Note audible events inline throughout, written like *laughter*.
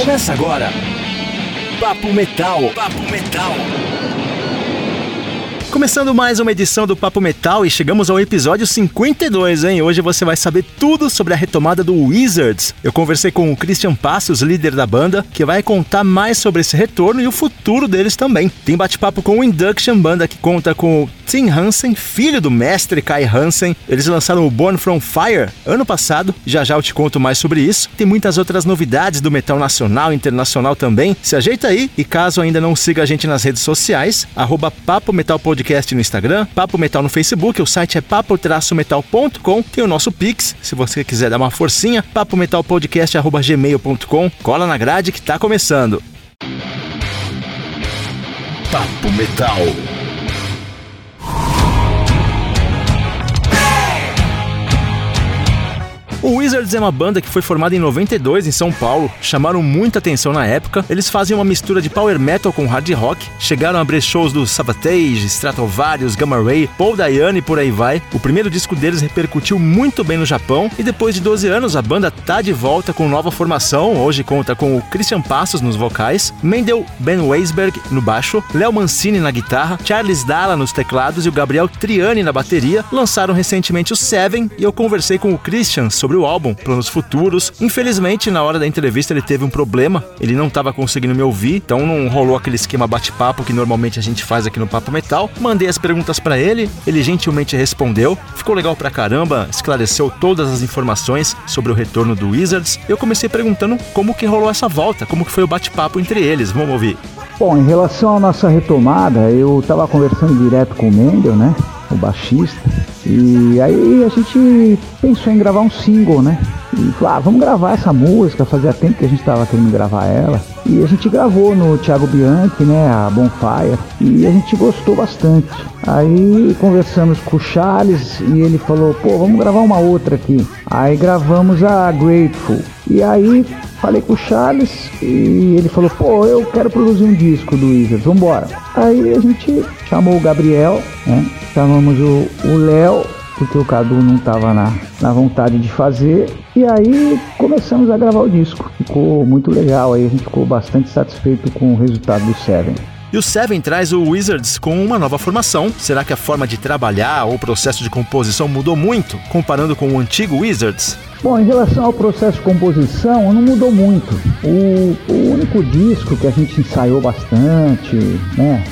Começa agora. Papo Metal. Papo Metal. Começando mais uma edição do Papo Metal e chegamos ao episódio 52, hein? Hoje você vai saber tudo sobre a retomada do Wizards. Eu conversei com o Christian Passos, líder da banda, que vai contar mais sobre esse retorno e o futuro deles também. Tem bate-papo com o Induction, banda que conta com o Tim Hansen, filho do mestre Kai Hansen. Eles lançaram o Born From Fire ano passado, já já eu te conto mais sobre isso. Tem muitas outras novidades do metal nacional e internacional também. Se ajeita aí e caso ainda não siga a gente nas redes sociais, arroba Papo Metal Podcast Podcast no Instagram, Papo Metal no Facebook, o site é papo-metal.com, tem o nosso Pix, se você quiser dar uma forcinha, papometalpodcast.gmail.com, cola na grade que tá começando. Papo Metal. O Wizards é uma banda que foi formada em 92 em São Paulo, chamaram muita atenção na época. Eles faziam uma mistura de power metal com hard rock, chegaram a abrir shows do Savatage, Stratovarius, Gamma Ray, Paul Diane e por aí vai. O primeiro disco deles repercutiu muito bem no Japão e depois de 12 anos a banda tá de volta com nova formação. Hoje conta com o Christian Passos nos vocais, Mendel Ben Weisberg no baixo, Léo Mancini na guitarra, Charles Dalla nos teclados e o Gabriel Triani na bateria. Lançaram recentemente o Seven e eu conversei com o Christian sobre sobre o álbum, planos futuros. Infelizmente, na hora da entrevista ele teve um problema, ele não estava conseguindo me ouvir, então não rolou aquele esquema bate-papo que normalmente a gente faz aqui no Papo Metal. Mandei as perguntas para ele, ele gentilmente respondeu. Ficou legal pra caramba, esclareceu todas as informações sobre o retorno do Wizards. Eu comecei perguntando como que rolou essa volta, como que foi o bate-papo entre eles. Vamos ouvir. Bom, em relação à nossa retomada, eu estava conversando direto com o Mendel, né? O baixista. E aí a gente pensou em gravar um single, né? E falou, ah, vamos gravar essa música, fazia tempo que a gente estava querendo gravar ela. E a gente gravou no Thiago Bianchi, né, a Bonfire, e a gente gostou bastante. Aí conversamos com o Charles e ele falou, pô, vamos gravar uma outra aqui. Aí gravamos a Grateful. E aí Falei com o Charles e ele falou, pô, eu quero produzir um disco do Wizards, vambora. Aí a gente chamou o Gabriel, né? Chamamos o Léo, porque o Cadu não estava na, na vontade de fazer. E aí começamos a gravar o disco. Ficou muito legal, aí a gente ficou bastante satisfeito com o resultado do Seven. E o Seven traz o Wizards com uma nova formação. Será que a forma de trabalhar ou o processo de composição mudou muito, comparando com o antigo Wizards? Bom, em relação ao processo de composição, não mudou muito. O, o único disco que a gente ensaiou bastante, né?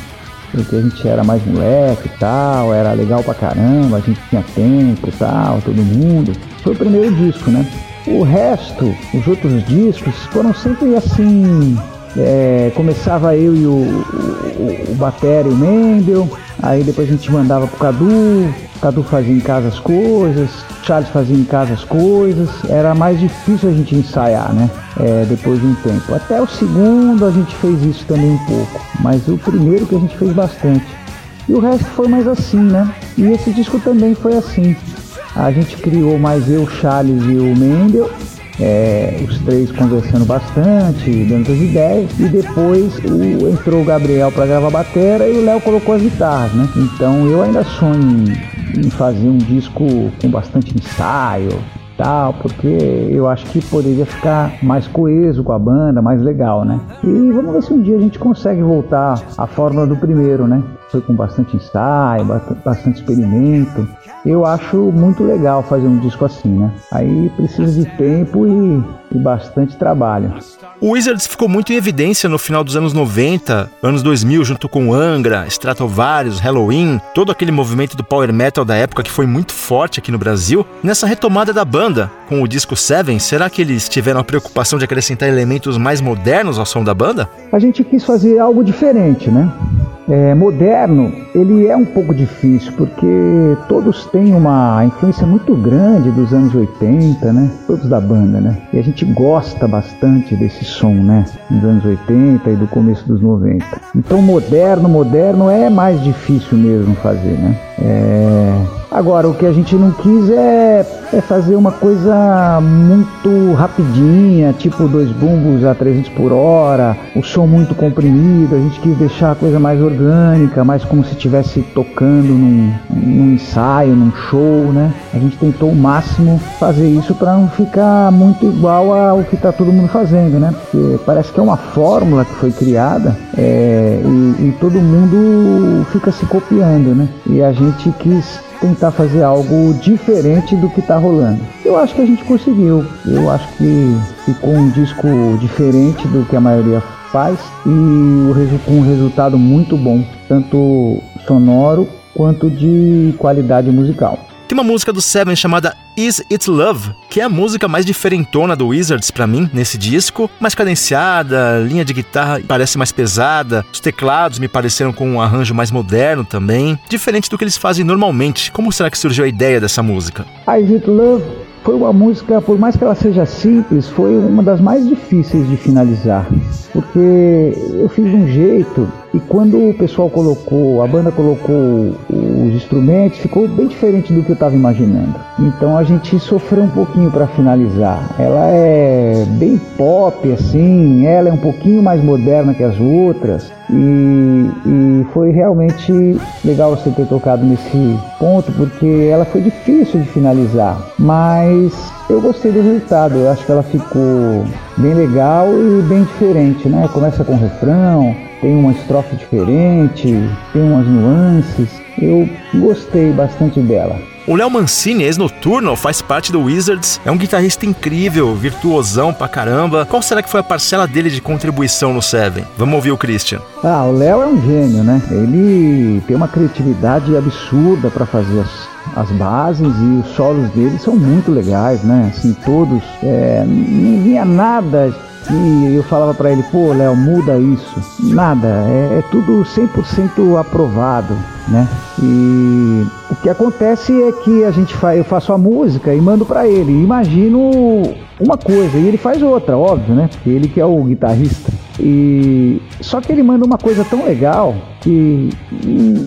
Porque a gente era mais moleque e tal, era legal pra caramba, a gente tinha tempo e tal, todo mundo. Foi o primeiro disco, né? O resto, os outros discos, foram sempre assim. É, começava eu e o, o, o Batera e o Mendel, aí depois a gente mandava pro Cadu, Cadu fazia em casa as coisas, Charles fazia em casa as coisas, era mais difícil a gente ensaiar, né? É, depois de um tempo. Até o segundo a gente fez isso também um pouco, mas o primeiro que a gente fez bastante. E o resto foi mais assim, né? E esse disco também foi assim. A gente criou mais eu, Charles e o Mendel, é, os três conversando bastante, dando as ideias, e depois o, entrou o Gabriel para gravar a bateria e o Léo colocou as guitarras, né? Então eu ainda sonho em fazer um disco com bastante ensaio, tal, porque eu acho que poderia ficar mais coeso com a banda, mais legal, né? E vamos ver se um dia a gente consegue voltar à fórmula do primeiro, né? Foi com bastante ensaio, bastante experimento. Eu acho muito legal fazer um disco assim, né? Aí precisa de tempo e, e bastante trabalho. O Wizards ficou muito em evidência no final dos anos 90, anos 2000, junto com Angra, Stratovarius, Halloween, todo aquele movimento do power metal da época que foi muito forte aqui no Brasil. Nessa retomada da banda, com o disco Seven, será que eles tiveram a preocupação de acrescentar elementos mais modernos ao som da banda? A gente quis fazer algo diferente, né? É, moderno, ele é um pouco difícil, porque todos têm uma influência muito grande dos anos 80, né? Todos da banda, né? E a gente gosta bastante desse som, né? Dos anos 80 e do começo dos 90. Então, moderno, moderno é mais difícil mesmo fazer, né? É... Agora, o que a gente não quis é é fazer uma coisa muito rapidinha, tipo dois bumbos a 300 por hora, o som muito comprimido. A gente quis deixar a coisa mais orgânica, mais como se estivesse tocando num, num ensaio, num show, né? A gente tentou o máximo fazer isso para não ficar muito igual ao que tá todo mundo fazendo, né? Porque parece que é uma fórmula que foi criada é, e, e todo mundo fica se copiando, né? E a gente quis tentar fazer algo diferente do que está rolando. Eu acho que a gente conseguiu. Eu acho que ficou um disco diferente do que a maioria faz e com um resultado muito bom, tanto sonoro quanto de qualidade musical. Tem uma música do Seven chamada Is It Love, que é a música mais diferentona do Wizards para mim nesse disco, mais cadenciada, linha de guitarra parece mais pesada, os teclados me pareceram com um arranjo mais moderno também, diferente do que eles fazem normalmente. Como será que surgiu a ideia dessa música? Is It Love foi uma música, por mais que ela seja simples, foi uma das mais difíceis de finalizar, porque eu fiz de um jeito e quando o pessoal colocou, a banda colocou os instrumentos, ficou bem diferente do que eu estava imaginando. Então a gente sofreu um pouquinho para finalizar. Ela é bem pop, assim, ela é um pouquinho mais moderna que as outras. E, e foi realmente legal você ter tocado nesse ponto, porque ela foi difícil de finalizar. Mas eu gostei do resultado, eu acho que ela ficou bem legal e bem diferente, né? Começa com refrão, tem uma estrofe diferente, tem umas nuances. Eu gostei bastante dela. O Léo Mancini, ex-noturno, faz parte do Wizards, é um guitarrista incrível, virtuosão pra caramba. Qual será que foi a parcela dele de contribuição no Seven? Vamos ouvir o Christian. Ah, o Léo é um gênio, né? Ele tem uma criatividade absurda para fazer as, as bases e os solos dele são muito legais, né? Assim, todos. É, não vinha nada e eu falava para ele, pô, Léo, muda isso. Nada, é, é tudo 100% aprovado, né? E o que acontece é que a gente faz, eu faço a música e mando para ele. Imagino uma coisa e ele faz outra, óbvio, né? Porque ele que é o guitarrista. E só que ele manda uma coisa tão legal que hum,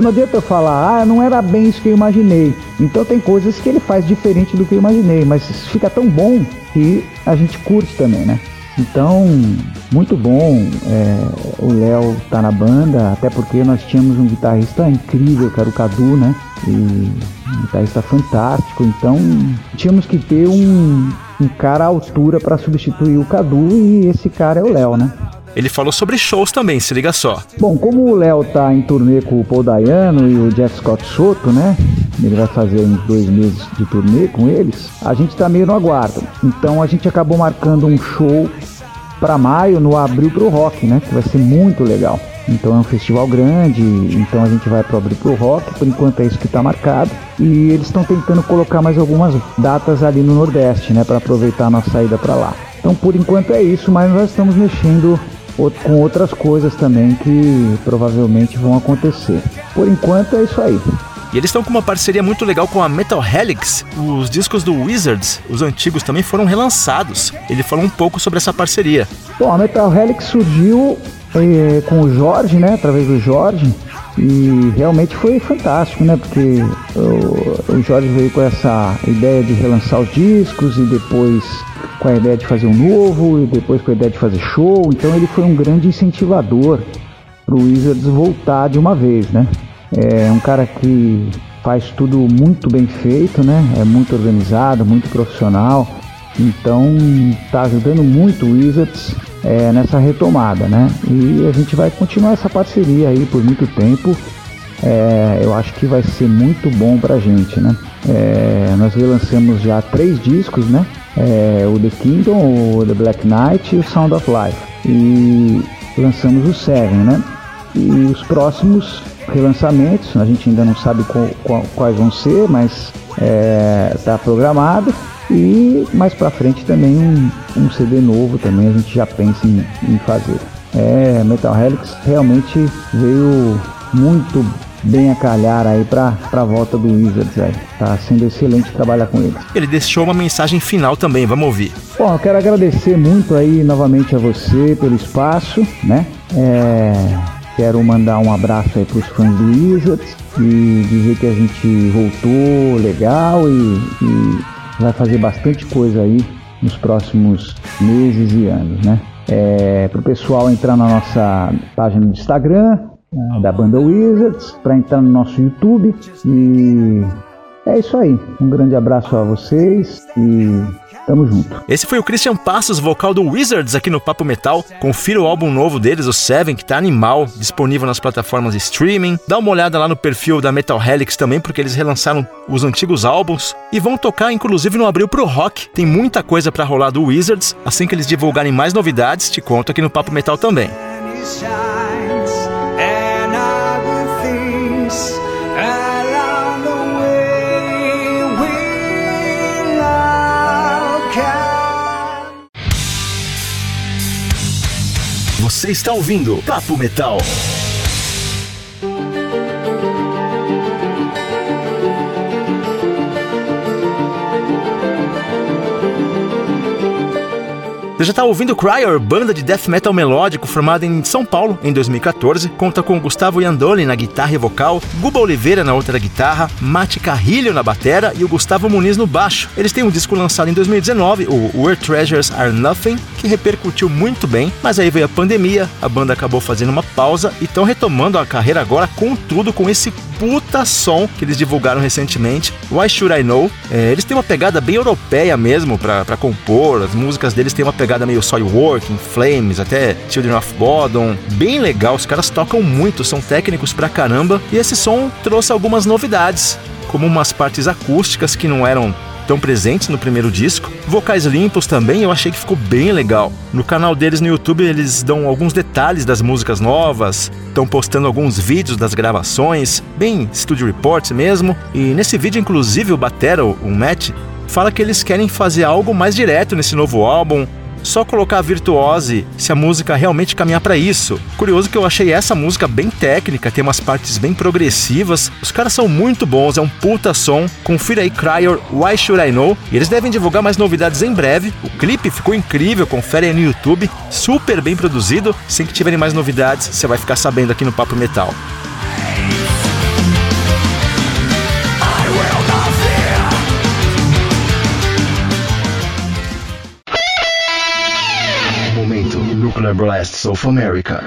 não adianta eu falar, ah, não era bem isso que eu imaginei. Então tem coisas que ele faz diferente do que eu imaginei, mas fica tão bom que a gente curte também, né? Então, muito bom é, o Léo tá na banda, até porque nós tínhamos um guitarrista incrível, que era o Cadu, né? E um guitarrista fantástico, então tínhamos que ter um, um cara à altura para substituir o Cadu e esse cara é o Léo, né? Ele falou sobre shows também, se liga só. Bom, como o Léo tá em turnê com o Paul Dayano e o Jeff Scott Soto, né? Ele vai fazer uns dois meses de turnê com eles. A gente tá meio no aguardo. Então a gente acabou marcando um show para maio no Abril pro Rock, né? Que vai ser muito legal. Então é um festival grande, então a gente vai pro Abril pro Rock, por enquanto é isso que está marcado. E eles estão tentando colocar mais algumas datas ali no Nordeste, né, para aproveitar a nossa saída para lá. Então por enquanto é isso, mas nós estamos mexendo com outras coisas também que provavelmente vão acontecer. Por enquanto é isso aí. E eles estão com uma parceria muito legal com a Metal Helix. Os discos do Wizards, os antigos, também foram relançados. Ele falou um pouco sobre essa parceria. Bom, a Metal Helix surgiu é, com o Jorge, né? Através do Jorge. E realmente foi fantástico, né? Porque o, o Jorge veio com essa ideia de relançar os discos e depois com a ideia de fazer um novo e depois com a ideia de fazer show. Então ele foi um grande incentivador para o Wizards voltar de uma vez, né? É um cara que faz tudo muito bem feito, né? É muito organizado, muito profissional. Então está ajudando muito o Wizards é, nessa retomada, né? E a gente vai continuar essa parceria aí por muito tempo. É, eu acho que vai ser muito bom pra gente, né? É, nós relançamos já três discos, né? É, o The Kingdom, o The Black Knight e o Sound of Life. E lançamos o Seven, né? E os próximos relançamentos, a gente ainda não sabe qual, qual, quais vão ser, mas está é, programado. E mais para frente também um, um, CD novo também a gente já pensa em, em fazer. É, Metal Helix realmente veio muito bem a calhar aí para a volta do Wizards. Aí. Tá sendo excelente trabalhar com eles. Ele deixou uma mensagem final também, vamos ouvir. Bom, eu quero agradecer muito aí novamente a você pelo espaço, né? É, Quero mandar um abraço aí pros fãs do Wizards e dizer que a gente voltou legal e, e vai fazer bastante coisa aí nos próximos meses e anos, né? É, para o pessoal entrar na nossa página do Instagram, da banda Wizards, para entrar no nosso YouTube e é isso aí. Um grande abraço a vocês e Tamo junto. Esse foi o Christian Passos, vocal do Wizards aqui no Papo Metal. Confira o álbum novo deles, o Seven, que tá animal, disponível nas plataformas de streaming. Dá uma olhada lá no perfil da Metal Helix também, porque eles relançaram os antigos álbuns e vão tocar inclusive no abril pro rock. Tem muita coisa para rolar do Wizards. Assim que eles divulgarem mais novidades, te conto aqui no Papo Metal também. Você está ouvindo Papo Metal. Você já está ouvindo Cryer, banda de death metal melódico formada em São Paulo em 2014. Conta com Gustavo Iandoli na guitarra e vocal, Guba Oliveira na outra guitarra, Mate Carrilho na batera e o Gustavo Muniz no baixo. Eles têm um disco lançado em 2019, o Where Treasures Are Nothing, que repercutiu muito bem, mas aí veio a pandemia, a banda acabou fazendo uma pausa e estão retomando a carreira agora com tudo, com esse puta som que eles divulgaram recentemente, Why Should I Know. É, eles têm uma pegada bem europeia mesmo para compor, as músicas deles têm uma pegada meio Soilwork, Flames, até Children of Bodom. Bem legal, os caras tocam muito, são técnicos pra caramba. E esse som trouxe algumas novidades, como umas partes acústicas que não eram tão presentes no primeiro disco. Vocais limpos também, eu achei que ficou bem legal. No canal deles no YouTube eles dão alguns detalhes das músicas novas, estão postando alguns vídeos das gravações, bem Studio Reports mesmo. E nesse vídeo, inclusive, o Batera, o Matt, fala que eles querem fazer algo mais direto nesse novo álbum, só colocar a virtuose se a música realmente caminhar para isso. Curioso que eu achei essa música bem técnica, tem umas partes bem progressivas. Os caras são muito bons, é um puta som. Confira aí Cryer, Why Should I Know? E eles devem divulgar mais novidades em breve. O clipe ficou incrível, confere aí no YouTube, super bem produzido. Sem que tiverem mais novidades, você vai ficar sabendo aqui no Papo Metal. Blasts of America.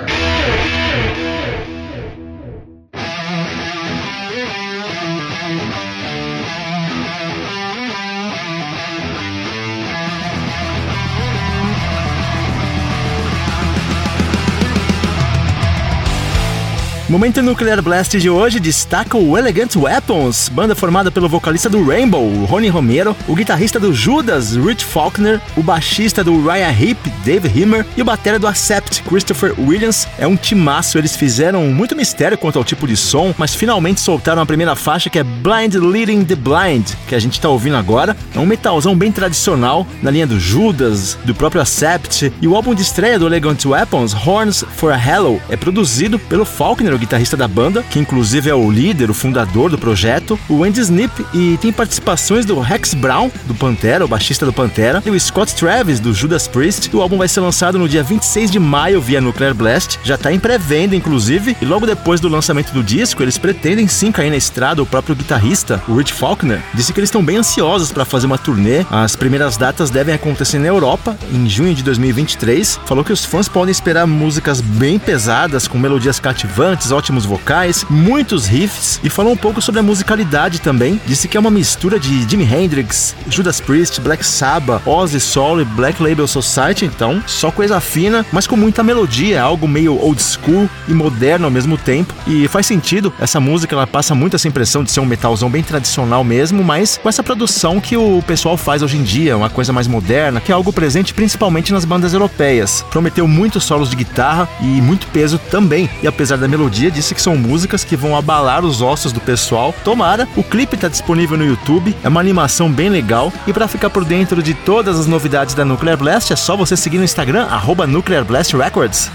Momento Nuclear Blast de hoje destaca o Elegant Weapons, banda formada pelo vocalista do Rainbow, Rony Romero, o guitarrista do Judas, Rich Faulkner, o baixista do Ryan Heap, Dave Himmer, e o batera do Accept, Christopher Williams. É um timaço, eles fizeram muito mistério quanto ao tipo de som, mas finalmente soltaram a primeira faixa que é Blind Leading the Blind, que a gente está ouvindo agora. É um metalzão bem tradicional, na linha do Judas, do próprio Accept, e o álbum de estreia do Elegant Weapons, Horns for a Hello, é produzido pelo Faulkner, guitarrista da banda, que inclusive é o líder, o fundador do projeto, o Andy Snip, e tem participações do Rex Brown, do Pantera, o baixista do Pantera, e o Scott Travis, do Judas Priest. O álbum vai ser lançado no dia 26 de maio via Nuclear Blast, já está em pré-venda, inclusive, e logo depois do lançamento do disco, eles pretendem sim cair na estrada. O próprio guitarrista, o Rich Faulkner, disse que eles estão bem ansiosos para fazer uma turnê. As primeiras datas devem acontecer na Europa, em junho de 2023. Falou que os fãs podem esperar músicas bem pesadas, com melodias cativantes, ótimos vocais, muitos riffs e falou um pouco sobre a musicalidade também. Disse que é uma mistura de Jimi Hendrix, Judas Priest, Black Sabbath, Ozzy Solo e Black Label Society, então só coisa fina, mas com muita melodia, algo meio old school e moderno ao mesmo tempo. E faz sentido, essa música ela passa muito essa impressão de ser um metalzão bem tradicional mesmo, mas com essa produção que o pessoal faz hoje em dia, uma coisa mais moderna, que é algo presente principalmente nas bandas europeias. Prometeu muitos solos de guitarra e muito peso também, e apesar da melodia dia disse que são músicas que vão abalar os ossos do pessoal. Tomara, o clipe está disponível no YouTube, é uma animação bem legal. E para ficar por dentro de todas as novidades da Nuclear Blast, é só você seguir no Instagram, arroba Nuclear Blast Records.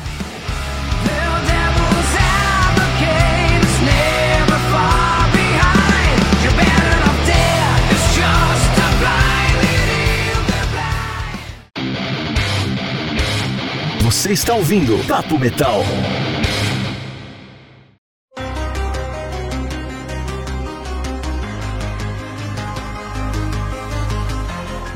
Você está ouvindo Papo Metal.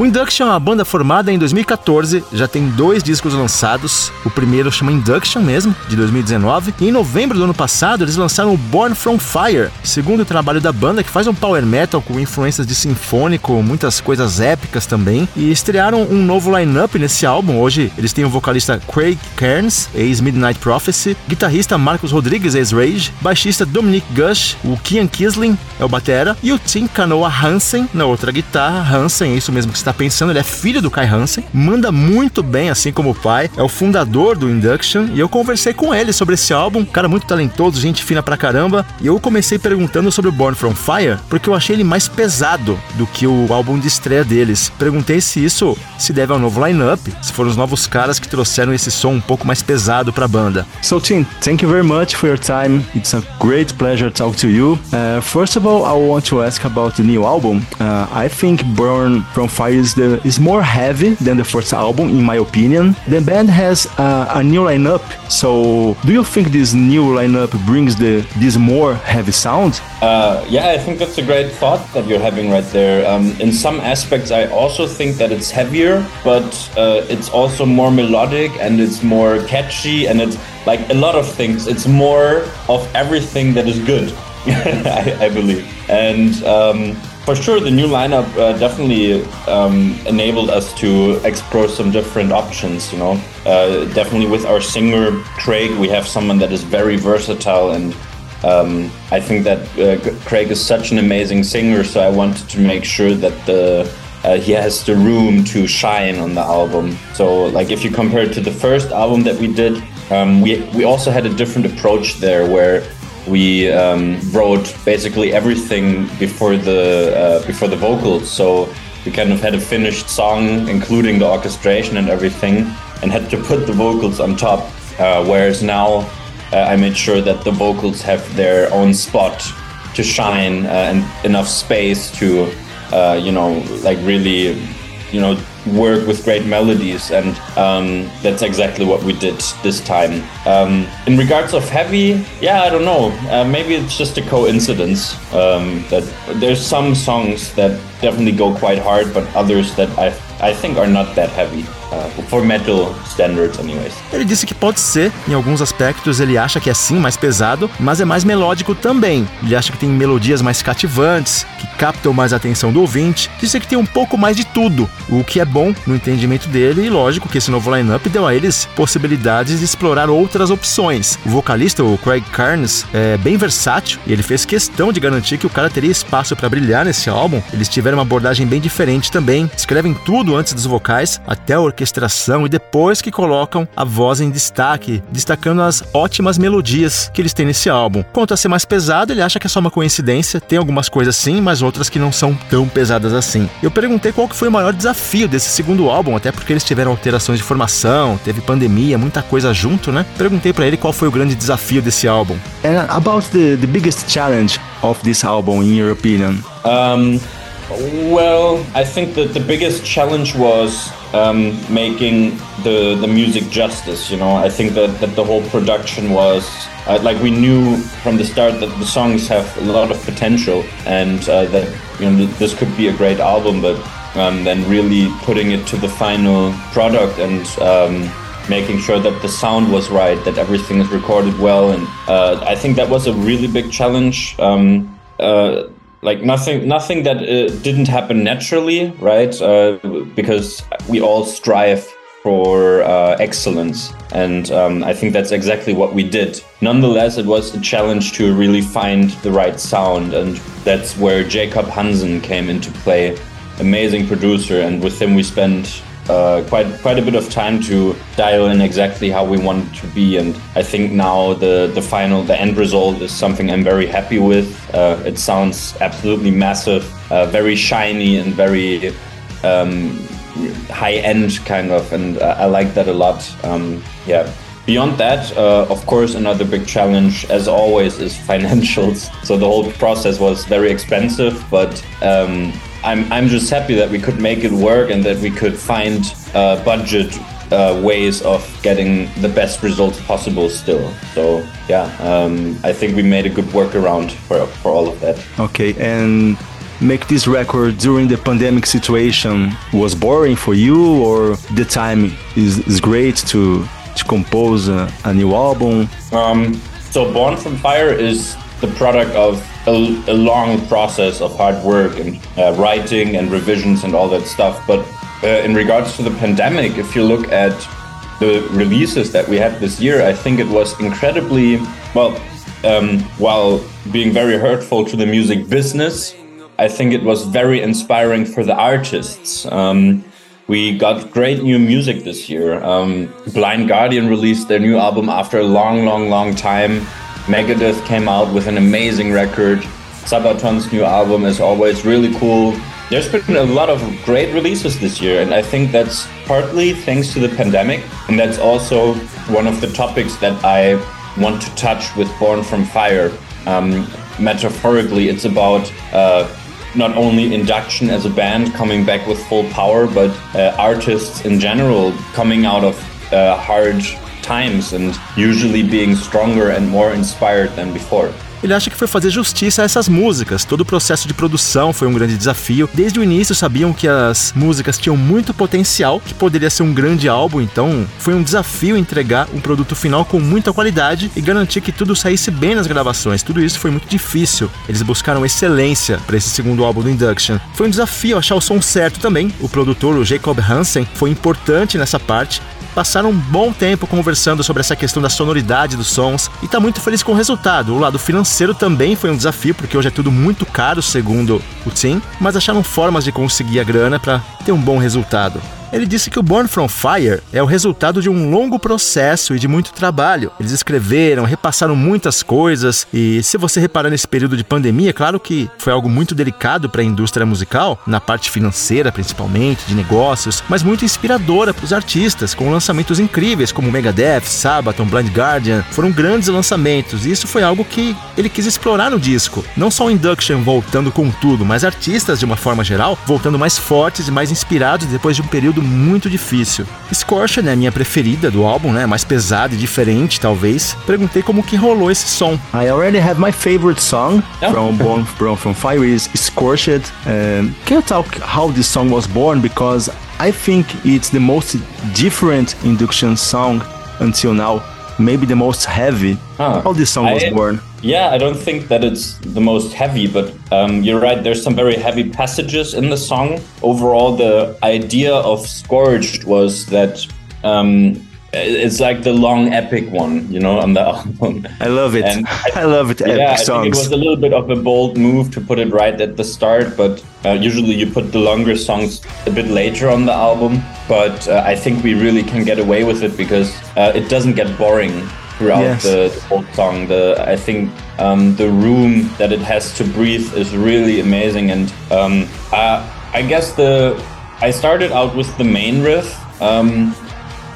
O Induction é uma banda formada em 2014, já tem dois discos lançados. O primeiro chama Induction mesmo, de 2019, e em novembro do ano passado eles lançaram o Born From Fire, segundo trabalho da banda que faz um power metal com influências de sinfônico, muitas coisas épicas também, e estrearam um novo line-up nesse álbum. Hoje eles têm o vocalista Craig Cairns, ex-Midnight Prophecy, guitarrista Marcos Rodrigues, ex-Rage, baixista Dominic Gush, o Kian Kisling é o batera, e o Tim Canoa Hansen na outra guitarra. Hansen, é isso mesmo que você está pensando, ele é filho do Kai Hansen, manda muito bem, assim como o pai, é o fundador do Induction, e eu conversei com ele sobre esse álbum, cara muito talentoso, gente fina pra caramba, e eu comecei perguntando sobre o Born From Fire, porque eu achei ele mais pesado do que o álbum de estreia deles. Perguntei se isso se deve ao novo line-up, se foram os novos caras que trouxeram esse som um pouco mais pesado pra banda. So Tim, thank you very much for your time. It's a great pleasure to talk to you. Uh, first of all, I want to ask about the new album. Uh, I think Born From Fire is, the, is more heavy than the first album, in my opinion. The band has a new lineup, so do you think this new lineup brings the this more heavy sound? Uh, yeah, I think that's a great thought that you're having right there. Um, in some aspects, I also think that it's heavier, but uh, it's also more melodic and it's more catchy and it's like a lot of things. It's more of everything that is good, *laughs* I, I, believe. And um, for sure, the new lineup uh, definitely um, enabled us to explore some different options. You know, uh, definitely with our singer Craig, we have someone that is very versatile and um, I think that uh, Craig is such an amazing singer, so I wanted to make sure that the uh, he has the room to shine on the album. So, like, if you compare it to the first album that we did, um, we we also had a different approach there, where we um, wrote basically everything before the uh, before the vocals. So we kind of had a finished song, including the orchestration and everything, and had to put the vocals on top. Uh, whereas now uh, I made sure that the vocals have their own spot to shine uh, and enough space to, uh, you know, like really, you know, work with great melodies, and um, that's exactly what we did this time. Um, in regards of heavy, yeah, I don't know. Uh, maybe it's just a coincidence um, that there's some songs that definitely go quite hard, but others that I I think are not that heavy. Uh, for metal standards, anyways. Ele disse que pode ser, em alguns aspectos ele acha que é sim mais pesado, mas é mais melódico também. Ele acha que tem melodias mais cativantes, que captam mais a atenção do ouvinte. Disse que tem um pouco mais de tudo, o que é bom no entendimento dele, e lógico que esse novo lineup deu a eles possibilidades de explorar outras opções. O vocalista, o Craig Carnes, é bem versátil e ele fez questão de garantir que o cara teria espaço para brilhar nesse álbum. Eles tiveram uma abordagem bem diferente também, escrevem tudo antes dos vocais, até a orquestração, e depois que colocam a voz em destaque, destacando as ótimas melodias que eles têm nesse álbum. Quanto a ser mais pesado, ele acha que é só uma coincidência, tem algumas coisas sim, mas outras que não são tão pesadas assim. Eu perguntei qual que foi o maior desafio desse segundo álbum, até porque eles tiveram alterações de formação, teve pandemia, muita coisa junto, né? Perguntei para ele qual foi o grande desafio desse álbum. And about the, the biggest challenge of this album, in your opinion? Um... Well, I think that the biggest challenge was um, making the the music justice. You know, I think that, that the whole production was uh, like we knew from the start that the songs have a lot of potential and uh, that you know this could be a great album, but um, then really putting it to the final product and um, making sure that the sound was right, that everything is recorded well, and uh, I think that was a really big challenge. Um, uh, like nothing nothing that uh, didn't happen naturally right? Uh, because we all strive for uh, excellence. And um, i think that's exactly what we did. Nonetheless it was a challenge to really find the right sound. And that's where jacob hansen came into play amazing producer. And with him we spent uh, quite quite a bit of time to dial in exactly how we want it to be. And I think now the the final the end result is something I'm very happy with. Uh, it sounds absolutely massive, uh, very shiny, and very um, high end kind of, and I like that a lot. Um, yeah. Beyond that, uh, of course, another big challenge, as always, is *laughs* financials. So the whole process was very expensive, but um, I'm, I'm just happy that we could make it work and that we could find uh, budget uh, ways of getting the best results possible still. So yeah, um, I think we made a good workaround for, for all of that. Okay, and make this record during the pandemic situation was boring for you, or the time is, is great to to compose a, a new album? Um, so Born from Fire is the product of a, a long process of hard work and uh, writing and revisions and all that stuff. But uh, in regards to the pandemic, if you look at the releases that we had this year, I think it was incredibly well. Um, while being very hurtful to the music business, I think it was very inspiring for the artists. Um, we got great new music this year. Um, Blind Guardian released their new album after a long, long, long time. Megadeth came out with an amazing record. Sabaton's new album is always really cool. There's been a lot of great releases this year, and I think that's partly thanks to the pandemic, and that's also one of the topics that I want to touch with Born from Fire. Um, metaphorically, it's about uh, not only induction as a band coming back with full power, but uh, artists in general coming out of uh, hard times and usually being stronger and more inspired than before. Ele acha que foi fazer justiça a essas músicas. Todo o processo de produção foi um grande desafio. Desde o início sabiam que as músicas tinham muito potencial, que poderia ser um grande álbum, então foi um desafio entregar um produto final com muita qualidade e garantir que tudo saísse bem nas gravações. Tudo isso foi muito difícil. Eles buscaram excelência para esse segundo álbum do Induction. Foi um desafio achar o som certo também. O produtor, o Jacob Hansen, foi importante nessa parte passaram um bom tempo conversando sobre essa questão da sonoridade dos sons e tá muito feliz com o resultado. O lado financeiro também foi um desafio, porque hoje é tudo muito caro, segundo o Tim, mas acharam formas de conseguir a grana para ter um bom resultado. Ele disse que o Born From Fire é o resultado de um longo processo e de muito trabalho. Eles escreveram, repassaram muitas coisas e se você reparar nesse período de pandemia, claro que foi algo muito delicado para a indústria musical, na parte financeira principalmente, de negócios, mas muito inspiradora para os artistas, com lançamentos incríveis como Megadeth, Sabaton, Blind Guardian, foram grandes lançamentos e isso foi algo que ele quis explorar no disco. Não só o Induction voltando com tudo, mas artistas de uma forma geral voltando mais fortes e mais inspirados depois de um período período muito difícil. Scorcher é a minha preferida do álbum, né? Mais pesada e diferente, talvez. Perguntei como que rolou esse som. I already have my favorite song oh. from Born from, from Fire is Scorched. Um, can you talk how this song was born? Because I think it's the most different induction song until now. Maybe the most heavy. Huh. How this song I, was born? Yeah, I don't think that it's the most heavy, but um, you're right. There's some very heavy passages in the song. Overall, the idea of Scourged was that um, it's like the long epic one, you know, on the *laughs* album. I love it. I, I, love it. Yeah, I think it was a little bit of a bold move to put it right at the start, but uh, usually you put the longer songs a bit later on the album. But uh, I think we really can get away with it because uh, it doesn't get boring throughout yes. the, the, whole song. The I think um, the room that it has to breathe is really amazing, and um, I, I, guess the I started out with the main riff, um,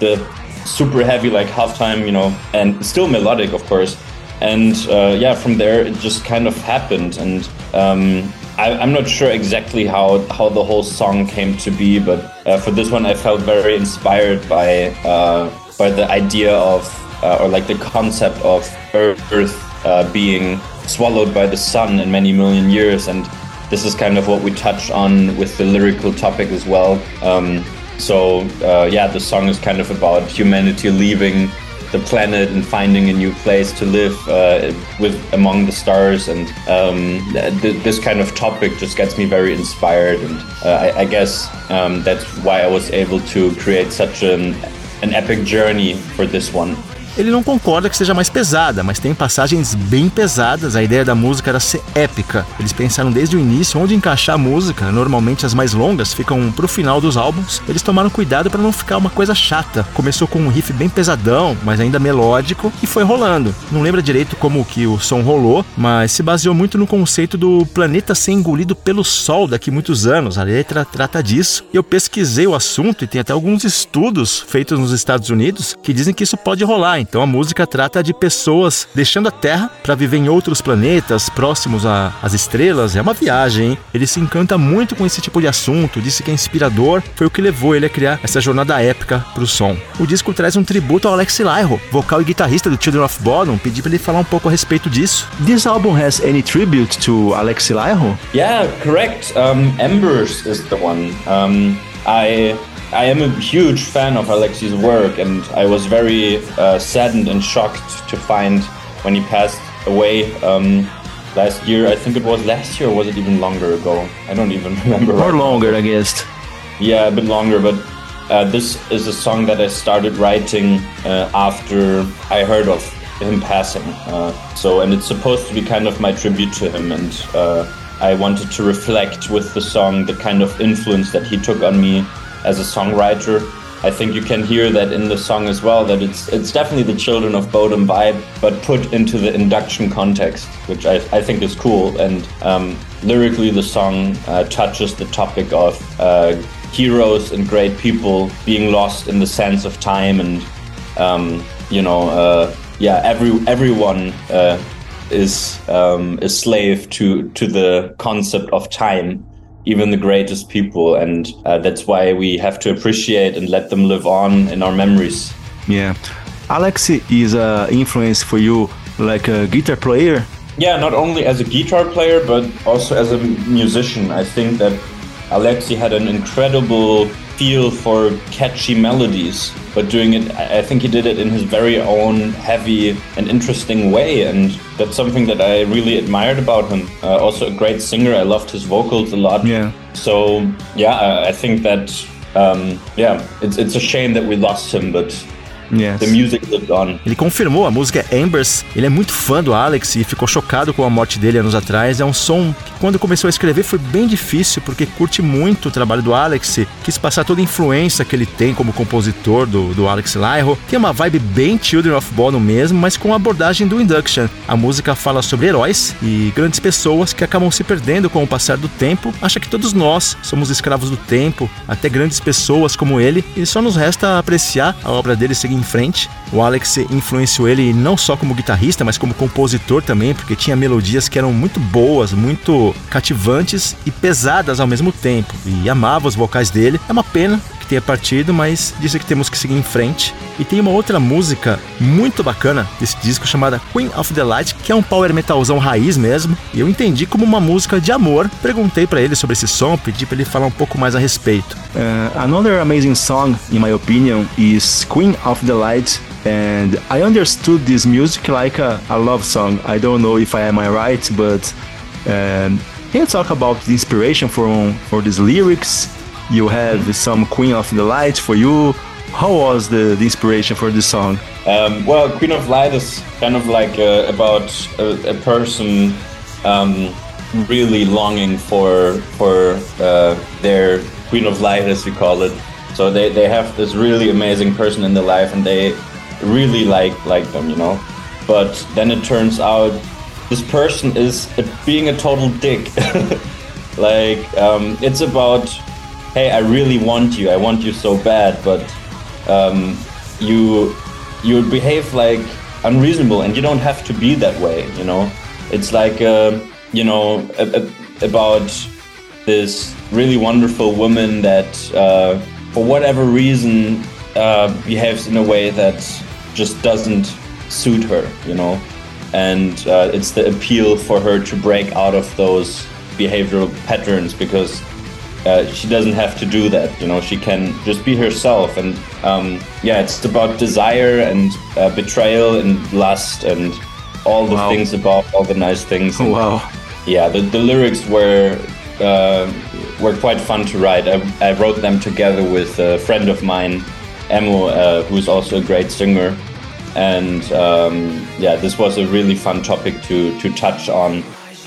the super heavy like halftime, you know, and still melodic, of course. And uh, yeah, from there it just kind of happened, and um, I, am not sure exactly how how the whole song came to be, but uh, for this one I felt very inspired by uh, by the idea of uh, or like the concept of Earth uh, being swallowed by the sun in many million years. And this is kind of what we touch on with the lyrical topic as well. Um, so, uh, yeah, the song is kind of about humanity leaving the planet and finding a new place to live uh, with among the stars and um, th- this kind of topic just gets me very inspired and uh, I-, I, guess um, that's why I was able to create such an an epic journey for this one. Ele não concorda que seja mais pesada, mas tem passagens bem pesadas. A ideia da música era ser épica. Eles pensaram desde o início onde encaixar a música. Normalmente as mais longas ficam pro final dos álbuns. Eles tomaram cuidado para não ficar uma coisa chata. Começou com um riff bem pesadão, mas ainda melódico e foi rolando. Não lembra direito como que o som rolou, mas se baseou muito no conceito do planeta ser engolido pelo sol daqui muitos anos. A letra trata disso. Eu pesquisei o assunto e tem até alguns estudos feitos nos Estados Unidos que dizem que isso pode rolar. Então a música trata de pessoas deixando a Terra para viver em outros planetas próximos às estrelas. É uma viagem, hein? Ele se encanta muito com esse tipo de assunto, disse que é inspirador, foi o que levou ele a criar essa jornada épica para o som. O disco traz um tributo ao Alex Lyro, vocal e guitarrista do Children of Bodom. Pedi para ele falar um pouco a respeito disso. This album has any tribute to Alex Lyro? Yeah, correct. Um, Embers is the one. Um, I I am a huge fan of Alexi's work, and I was very uh, saddened and shocked to find when he passed away um, last year. I think it was last year, or was it even longer ago? I don't even *laughs* remember. Or right longer, now. I guess. Yeah, a bit longer, but uh, this is a song that I started writing uh, after I heard of him passing. Uh, so, and it's supposed to be kind of my tribute to him, and uh, I wanted to reflect with the song the kind of influence that he took on me as a songwriter. I think you can hear that in the song as well. That it's it's definitely the Children of Bodom vibe, but put into the induction context, which I, I think is cool. And um, lyrically, the song uh, touches the topic of uh, heroes and great people being lost in the sense of time, and um, you know, uh, yeah, every everyone uh, is um, a slave to to the concept of time even the greatest people. And uh, that's why we have to appreciate and let them live on in our memories. Yeah. Alex is an influence for you, like a guitar player? Yeah, not only as a guitar player, but also as a musician. I think that Alexi had an incredible feel for catchy melodies, but doing it, I think he did it in his very own heavy and interesting way. And that's something that I really admired about him. Uh, also, a great singer. I loved his vocals a lot. Yeah. So, yeah, I think that, um, yeah, it's, it's a shame that we lost him, but Yes. The music lived on. Ele confirmou a música Embers. Ele é muito fã do Alex e ficou chocado com a morte dele anos atrás. É um som que, quando começou a escrever, foi bem difícil, porque curte muito o trabalho do Alex. Quis passar toda a influência que ele tem como compositor do, do Alex Lyro. Tem uma vibe bem Children of Bodom mesmo, mas com a abordagem do Induction. A música fala sobre heróis e grandes pessoas que acabam se perdendo com o passar do tempo. Acha que todos nós somos escravos do tempo, até grandes pessoas como ele, e só nos resta apreciar a obra dele seguir em frente. O Alex influenciou ele não só como guitarrista, mas como compositor também, porque tinha melodias que eram muito boas, muito cativantes e pesadas ao mesmo tempo. E amava os vocais dele. É uma pena que tenha partido, mas disse que temos que seguir em frente. E tem uma outra música muito bacana desse disco chamada Queen of the Light, que é um power metalzão raiz mesmo. E eu entendi como uma música de amor. Perguntei para ele sobre esse som, pedi para ele falar um pouco mais a respeito. Uh, another amazing song, in my opinion, is Queen of the Light. And I understood this music like a, a love song. I don't know if I am right, but um, can you talk about the inspiration for for these lyrics? You have some Queen of the Light for you. How was the, the inspiration for this song? Um, well, Queen of Light is kind of like uh, about a, a person um, really longing for for uh, their Queen of Light, as we call it. So they, they have this really amazing person in their life, and they really like like them, you know. But then it turns out this person is being a total dick. *laughs* like um, it's about hey, I really want you, I want you so bad, but um, you you behave like unreasonable, and you don't have to be that way. You know, it's like uh, you know a, a, about this really wonderful woman that, uh, for whatever reason, uh, behaves in a way that just doesn't suit her. You know, and uh, it's the appeal for her to break out of those behavioral patterns because uh, she doesn't have to do that. You know, she can just be herself. And um, yeah, it's about desire and uh, betrayal and lust and all the wow. things about all the nice things. And, *laughs* wow. Yeah, the, the lyrics were uh, were quite fun to write. I, I, wrote them together with a friend of mine, Emo, uh, who's also a great singer. And um, yeah, this was a really fun topic to to touch on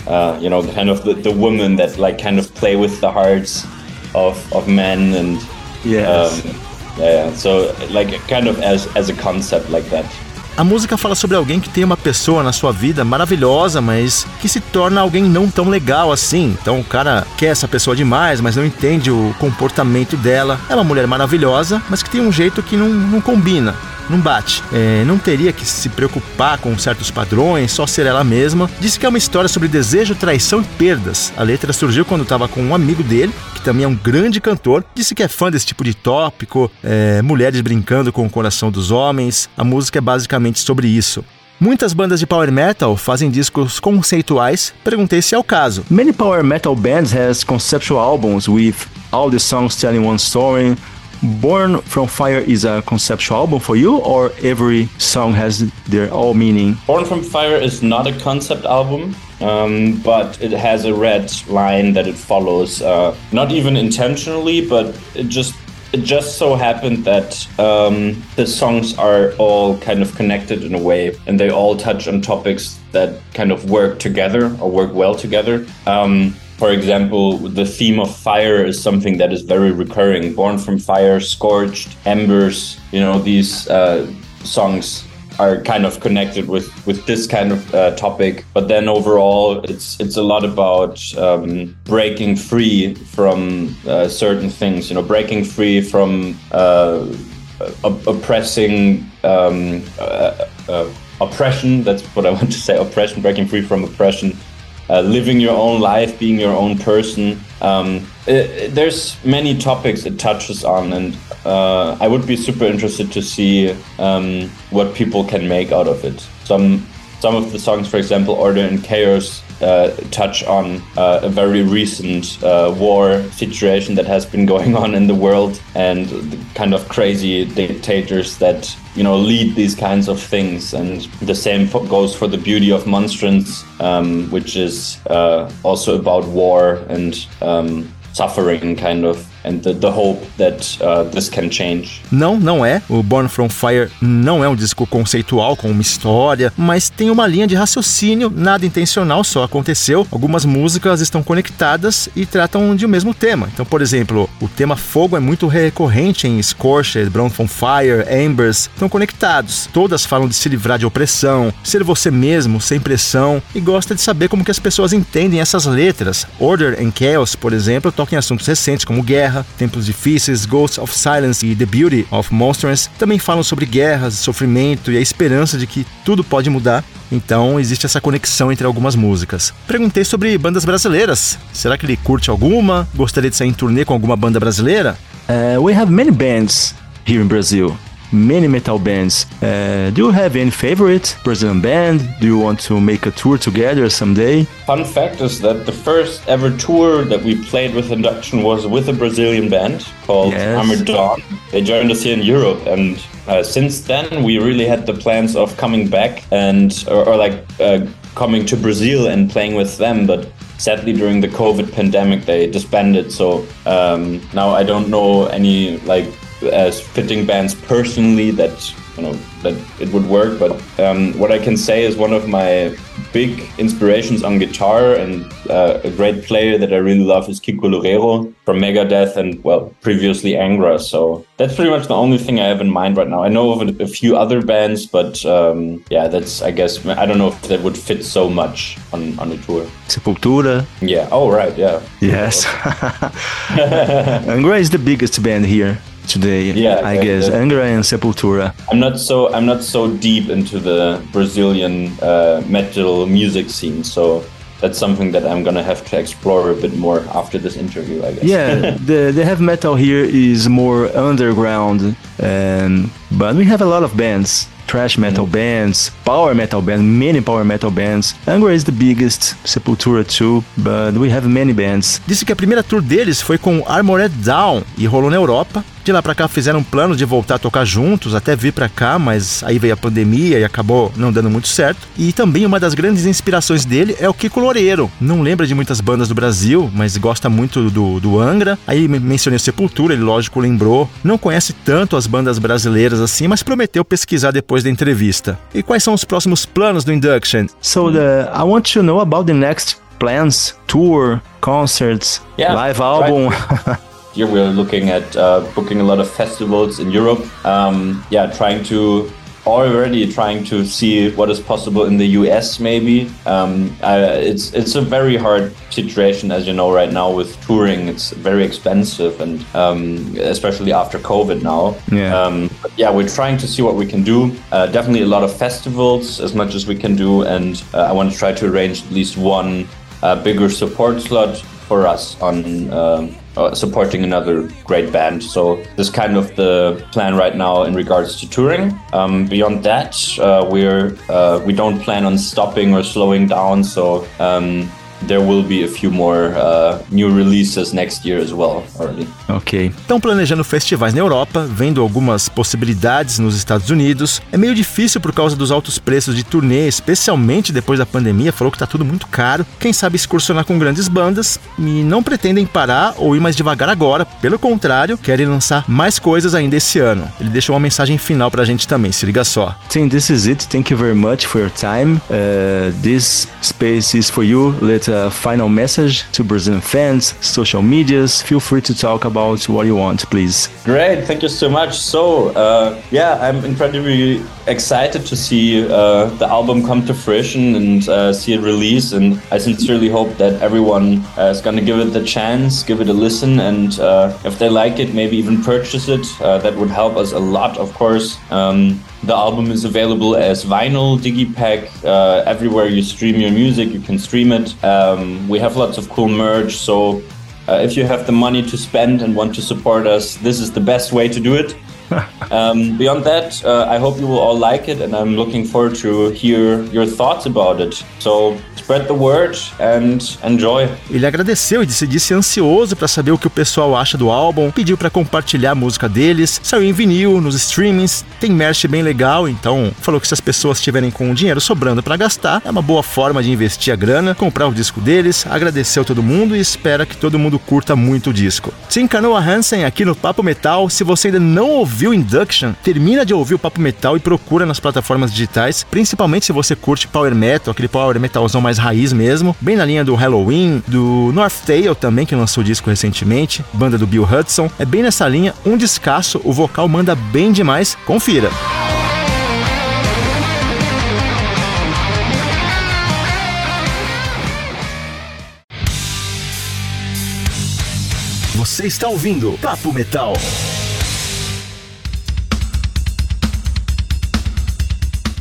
uh, you know, kind of the, the women that like kind of play with the hearts of, of men and yes. Um, yeah, so like kind of as, as a concept like that. A música fala sobre alguém que tem uma pessoa na sua vida maravilhosa, mas que se torna alguém não tão legal assim. Então o cara quer essa pessoa demais, mas não entende o comportamento dela. É uma mulher maravilhosa, mas que tem um jeito que não, não combina. não bate. É, não teria que se preocupar com certos padrões, só ser ela mesma. Disse que é uma história sobre desejo, traição e perdas. A letra surgiu quando estava com um amigo dele, que também é um grande cantor. Disse que é fã desse tipo de tópico, é, mulheres brincando com o coração dos homens. A música é basicamente sobre isso. Muitas bandas de power metal fazem discos conceituais. Perguntei se é o caso. Many power metal bands has conceptual albums with all the songs telling one story. Born from Fire is a conceptual album for you, or every song has their own meaning? Born from Fire is not a concept album. Um, but it has a red line that it follows, uh, not even intentionally, but it just it just so happened that um, the songs are all kind of connected in a way, and they all touch on topics that kind of work together or work well together. Um, for example, the theme of fire is something that is very recurring. Born from fire, scorched, embers. You know, these uh, songs are kind of connected with with this kind of uh, topic. But then overall, it's it's a lot about um, breaking free from uh, certain things. You know, breaking free from uh, oppressing um, uh, uh, oppression. That's what I *laughs* want to say. Oppression, breaking free from oppression. Uh, living your own life, being your own person. Um, it, there's many topics it touches on, and uh, I would be super interested to see um, what people can make out of it. Some some of the songs, for example, Order and Chaos, uh, touch on uh, a very recent uh, war situation that has been *laughs* going on in the world and the kind of crazy dictators that you know lead these kinds of things. And the same goes for the beauty of monstrance, um, which is uh, also about war and um, suffering, kind of. And the, the hope that uh, this can change. Não, não é. O Born from Fire não é um disco conceitual com uma história, mas tem uma linha de raciocínio, nada intencional, só aconteceu. Algumas músicas estão conectadas e tratam de um mesmo tema. Então, por exemplo, o tema fogo é muito recorrente em Scorched, Born from Fire, Embers, estão conectados. Todas falam de se livrar de opressão, ser você mesmo, sem pressão, e gosta de saber como que as pessoas entendem essas letras. Order and Chaos, por exemplo, toca em assuntos recentes como guerra, Terra, Tempos Difíceis, Ghosts of Silence e The Beauty of Monsters também falam sobre guerras, sofrimento e a esperança de que tudo pode mudar. Então existe essa conexão entre algumas músicas. Perguntei sobre bandas brasileiras. Será que ele curte alguma? Gostaria de sair em turnê com alguma banda brasileira? Uh, we have many bands here in Brazil. Many metal bands. Uh, do you have any favorite Brazilian band? Do you want to make a tour together someday? Fun fact is that the first ever tour that we played with Induction was with a Brazilian band called yes. Hammer Dawn. They joined us here in Europe, and uh, since then we really had the plans of coming back and or, or like uh, coming to Brazil and playing with them, but sadly during the COVID pandemic they disbanded. So um, now I don't know any like as fitting bands personally that you know that it would work. But um, what I can say is one of my big inspirations on guitar and uh, a great player that I really love is Kiko Loureiro from Megadeth and well previously Angra. So that's pretty much the only thing I have in mind right now. I know of a, a few other bands, but um, yeah, that's I guess I don't know if that would fit so much on on a tour. Sepultura. Yeah. Oh right. Yeah. Yes. *laughs* Angra is the biggest band here today. Yeah, I guess Angra and Sepultura. I'm not so I'm not so deep into the Brazilian uh, metal music scene, so that's something that I'm gonna have to explore a bit more after this interview, I guess. Yeah, *laughs* the the heavy metal here is more underground, and but we have a lot of bands thrash metal bands, power metal bands, many power metal bands. Angra is the biggest, Sepultura too, but we have many bands. Disse que a primeira tour deles foi com Armored Down e rolou na Europa. De lá para cá fizeram um plano de voltar a tocar juntos, até vir para cá, mas aí veio a pandemia e acabou não dando muito certo. E também uma das grandes inspirações dele é o Kiko Loureiro. Não lembra de muitas bandas do Brasil, mas gosta muito do, do Angra. Aí mencionei Sepultura, ele lógico lembrou. Não conhece tanto as bandas brasileiras assim, mas prometeu pesquisar depois da entrevista. E quais são os próximos planos do Induction? So the, I want to know about the next plans, tour, concerts, yeah, live album. Right. *laughs* Here we're looking at uh, booking a lot of festivals in Europe. Um, yeah, trying to already trying to see what is possible in the US. Maybe um, I, it's it's a very hard situation, as you know, right now with touring. It's very expensive, and um, especially after COVID now. Yeah. Um, yeah, we're trying to see what we can do. Uh, definitely a lot of festivals, as much as we can do, and uh, I want to try to arrange at least one uh, bigger support slot for us on um, uh, supporting another great band. So this is kind of the plan right now in regards to touring. Um, beyond that, uh, we're uh, we don't plan on stopping or slowing down. So um, there will be a few more uh, new releases next year as well, already. Ok. Estão planejando festivais na Europa, vendo algumas possibilidades nos Estados Unidos. É meio difícil por causa dos altos preços de turnê, especialmente depois da pandemia. Falou que tá tudo muito caro. Quem sabe excursionar com grandes bandas e não pretendem parar ou ir mais devagar agora. Pelo contrário, querem lançar mais coisas ainda esse ano. Ele deixou uma mensagem final pra gente também, se liga só. think this is it. Thank you very much for your time. Uh, this space is for you. A final message to Brazilian fans, social medias. Feel free to talk about what you want, please. Great, thank you so much. So, uh, yeah, I'm incredibly excited to see uh, the album come to fruition and uh, see it release. And I sincerely hope that everyone uh, is going to give it the chance, give it a listen, and uh, if they like it, maybe even purchase it. Uh, that would help us a lot, of course. Um, the album is available as vinyl, digipack, uh, everywhere you stream your music, you can stream it. Um, we have lots of cool merch, so uh, if you have the money to spend and want to support us, this is the best way to do it. Um, beyond that, uh, I hope you will all like it, and I'm looking forward to hear your thoughts about it. So spread the word and enjoy. Ele agradeceu e disse, disse ansioso para saber o que o pessoal acha do álbum, pediu para compartilhar a música deles, saiu em vinil, nos streamings, tem merch bem legal, então falou que se as pessoas estiverem com o dinheiro sobrando para gastar, é uma boa forma de investir a grana, comprar o disco deles, agradeceu todo mundo e espera que todo mundo curta muito o disco. Tim Canoa Hansen aqui no Papo Metal, se você ainda não ouviu Induction, termina de ouvir o Papo Metal e procura nas plataformas digitais, principalmente se você curte Power Metal, aquele Power Metalzão mais raiz mesmo, bem na linha do Halloween, do North Tail também, que lançou disco recentemente, banda do Bill Hudson, é bem nessa linha, um descasso, o vocal manda bem demais, confira. Você está ouvindo Papo Metal.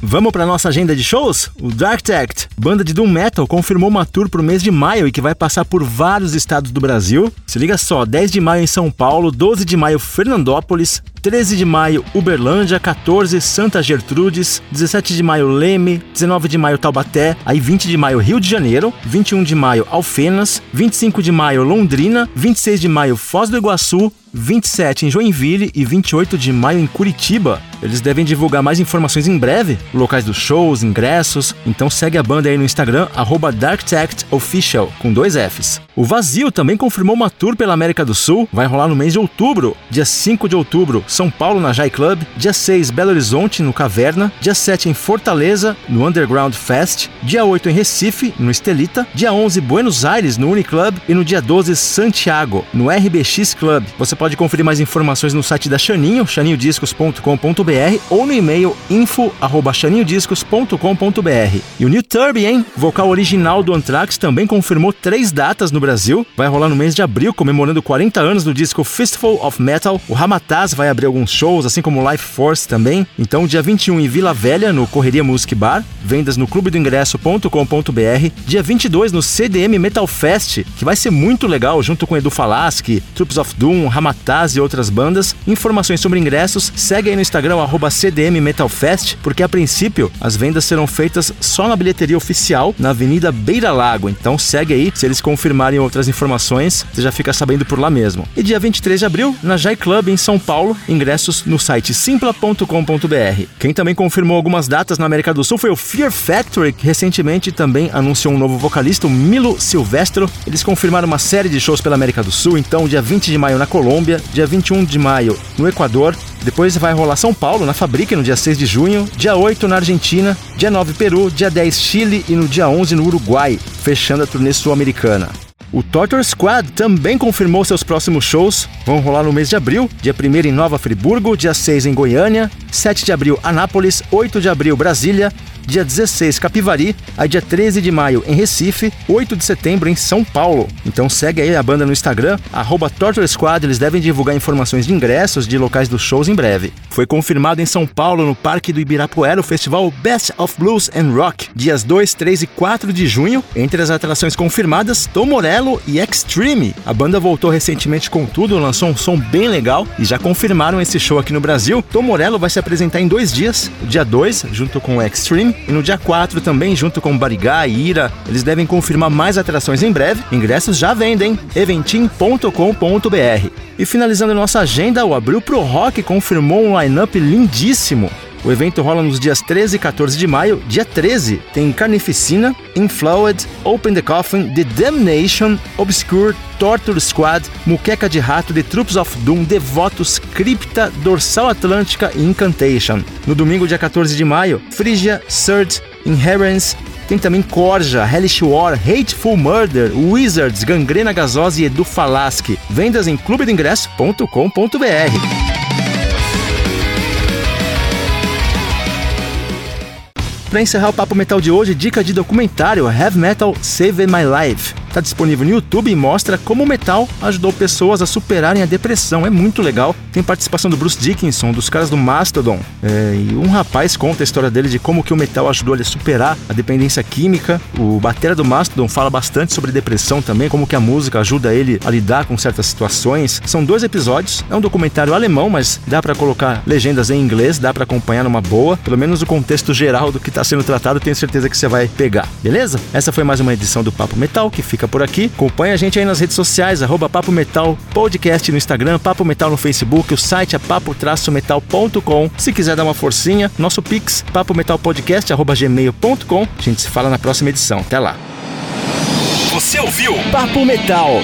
Vamos para nossa agenda de shows? O Dark Tact, banda de Doom Metal, confirmou uma tour pro mês de maio e que vai passar por vários estados do Brasil. Se liga só, 10 de maio em São Paulo, 12 de maio Fernandópolis, 13 de maio Uberlândia, 14 Santa Gertrudes, 17 de maio Leme, 19 de maio Taubaté, aí 20 de maio Rio de Janeiro, 21 de maio Alfenas, 25 de maio Londrina, 26 de maio Foz do Iguaçu, 27 em Joinville e 28 de maio em Curitiba. Eles devem divulgar mais informações em breve, locais dos shows, ingressos, então segue a banda aí no Instagram, DarkTactOfficial, com dois Fs. O Vazio também confirmou uma tour pela América do Sul, vai rolar no mês de outubro, dia 5 de outubro, São Paulo na Jai Club, dia 6 Belo Horizonte no Caverna, dia 7 em Fortaleza, no Underground Fest, dia 8 em Recife, no Estelita, dia 11 Buenos Aires no Uniclub e no dia 12 Santiago, no RBX Club. Você pode conferir mais informações no site da Chaninho, chaninhodiscos.com.br ou no e-mail info@chaninhodiscos.com.br. E o New Turby, hein? Vocal original do Anthrax também confirmou três datas no Brasil. Vai rolar no mês de abril, comemorando 40 anos do disco Fistful of Metal. O Ramataz vai abrir alguns shows, assim como Life Force também. Então, dia 21 em Vila Velha, no Correria Music Bar. Vendas no clubedoingresso.com.br. Dia 22 no CDM Metal Fest, que vai ser muito legal, junto com Edu Falaschi, Troops of Doom, Ramataz e outras bandas. Informações sobre ingressos, segue aí no Instagram, arroba CDM Metal Fest, porque a princípio as vendas serão feitas só na bilheteria oficial, na Avenida Beira Lago. Então segue aí, se eles confirmarem outras informações, você já fica sabendo por lá mesmo. E dia 23 de abril, na Jai Club em São Paulo, ingressos no site simpla.com.br. Quem também confirmou algumas datas na América do Sul foi o Fear Factory, que recentemente também anunciou um novo vocalista, o Milo Silvestro. Eles confirmaram uma série de shows pela América do Sul, então dia 20 de maio na Colômbia, dia 21 de maio no Equador, depois vai rolar São Paulo, na Fabrica, no dia 6 de junho, dia 8 na Argentina, dia 9 Peru, dia 10 Chile e no dia 11 no Uruguai, fechando a turnê sul-americana. O Torture Squad também confirmou seus próximos shows. Vão rolar no mês de abril, dia 1 em Nova Friburgo, dia 6 em Goiânia, 7 de abril Anápolis, 8 de abril Brasília, dia 16 Capivari, aí dia 13 de maio em Recife, 8 de setembro em São Paulo. Então segue aí a banda no Instagram, arroba Torture Squad, eles devem divulgar informações de ingressos de locais dos shows em breve. Foi confirmado em São Paulo, no Parque do Ibirapuera, o festival Best of Blues and Rock, dias 2, 3 e 4 de junho. Entre as atrações confirmadas, Tom Morello e Extreme. A banda voltou recentemente com tudo, lançou um som bem legal e já confirmaram esse show aqui no Brasil. Tom Morello vai se apresentar em dois dias, dia 2, junto com o Extreme, e no dia 4 também, junto com Barigá e Ira, eles devem confirmar mais atrações em breve. Ingressos já vendem, eventim.com.br. E finalizando nossa agenda, o Abril Pro Rock confirmou um line-up lindíssimo. O evento rola nos dias 13 e 14 de maio. Dia 13 tem Carnificina, Inflowed, Open the Coffin, The Damnation, Obscure, Torture Squad, Muqueca de Rato, The Troops of Doom, Devotos, Cripta, Dorsal Atlântica e Incantation. No domingo, dia 14 de maio, Phrygia, Surge, Inherence, tem também Corja, Hellish War, Hateful Murder, Wizards, Gangrena Gasosa e Edu Falaschi. Vendas em clubedoingresso.com.br. Para encerrar o Papo Metal de hoje, dica de documentário Heavy Metal Saved My Life. Está disponível no YouTube e mostra como o metal ajudou pessoas a superarem a depressão. É muito legal. Tem participação do Bruce Dickinson, dos caras do Mastodon. É, e um rapaz conta a história dele de como que o metal ajudou ele a superar a dependência química. O batera do Mastodon fala bastante sobre depressão também, como que a música ajuda ele a lidar com certas situações. São dois episódios. É um documentário alemão, mas dá para colocar legendas em inglês, dá para acompanhar numa boa. Pelo menos o contexto geral do que está sendo tratado, tenho certeza que você vai pegar. Beleza? Essa foi mais uma edição do Papo Metal, que fica por aqui. Acompanhe a gente aí nas redes sociais, arroba Papo Metal Podcast no Instagram, Papo Metal no Facebook, o site é papo-metal.com. Se quiser dar uma forcinha, nosso Pix, papometalpodcast.gmail.com. A gente se fala na próxima edição. Até lá. Você ouviu Papo Metal